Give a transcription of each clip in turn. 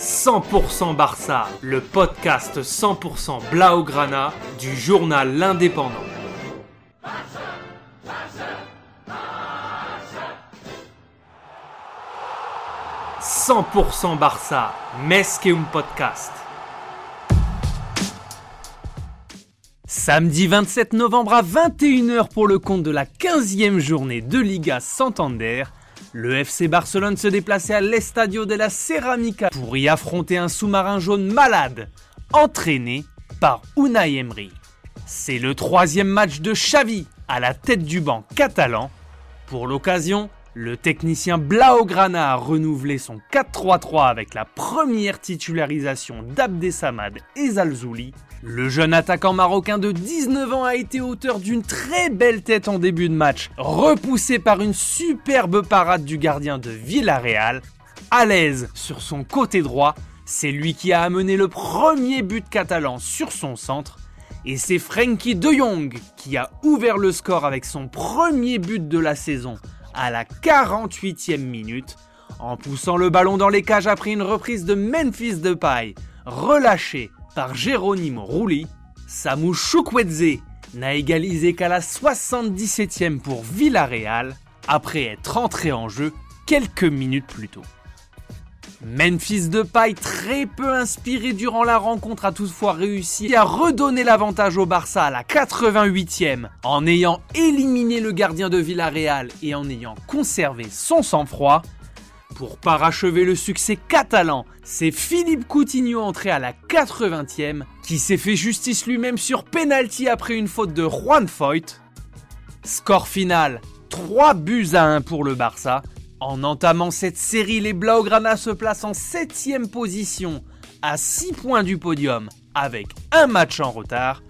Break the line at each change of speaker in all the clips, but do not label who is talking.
100% Barça, le podcast 100% Blaugrana du journal L'Indépendant. « 100% Barça, Mesqueum Podcast. Samedi 27 novembre à 21h pour le compte de la 15e journée de Liga Santander, le FC Barcelone se déplaçait à l'Estadio de la Ceramica pour y affronter un sous-marin jaune malade, entraîné par Unai Emery. C'est le troisième match de Xavi à la tête du banc catalan. Pour l'occasion, le technicien Blaugrana a renouvelé son 4-3-3 avec la première titularisation d'Abdesamad et Zalzouli. Le jeune attaquant marocain de 19 ans a été auteur d'une très belle tête en début de match, repoussé par une superbe parade du gardien de Villarreal. À l'aise sur son côté droit, c'est lui qui a amené le premier but catalan sur son centre. Et c'est Frankie de Jong qui a ouvert le score avec son premier but de la saison à la 48e minute en poussant le ballon dans les cages après une reprise de Memphis Depay relâché par Geronimo Rulli. Samu Chukwueze n'a égalisé qu'à la 77e pour Villarreal après être entré en jeu quelques minutes plus tôt. Memphis Depay, très peu inspiré durant la rencontre, a toutefois réussi à redonner l'avantage au Barça à la 88e en ayant éliminé le gardien de Villarreal et en ayant conservé son sang-froid. Pour parachever le succès catalan, c'est Philippe Coutinho entré à la 80e qui s'est fait justice lui-même sur penalty après une faute de Juan Foyt. Score final 3 buts à 1 pour le Barça en entamant cette série, les Blaugrana se placent en 7ème position, à 6 points du podium, avec un match en retard.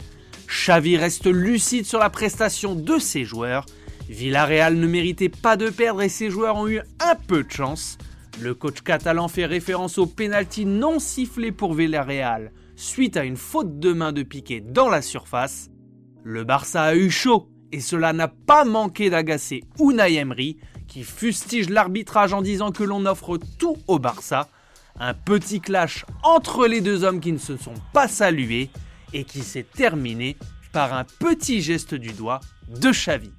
Xavi reste lucide sur la prestation de ses joueurs. Villarreal ne méritait pas de perdre et ses joueurs ont eu un peu de chance. Le coach catalan fait référence au pénalty non sifflé pour Villarreal suite à une faute de main de Piqué dans la surface. Le Barça a eu chaud et cela n'a pas manqué d'agacer Unai Emery qui fustige l'arbitrage en disant que l'on offre tout au Barça. Un petit clash entre les deux hommes qui ne se sont pas salués et qui s'est terminé par un petit geste du doigt de Xavi.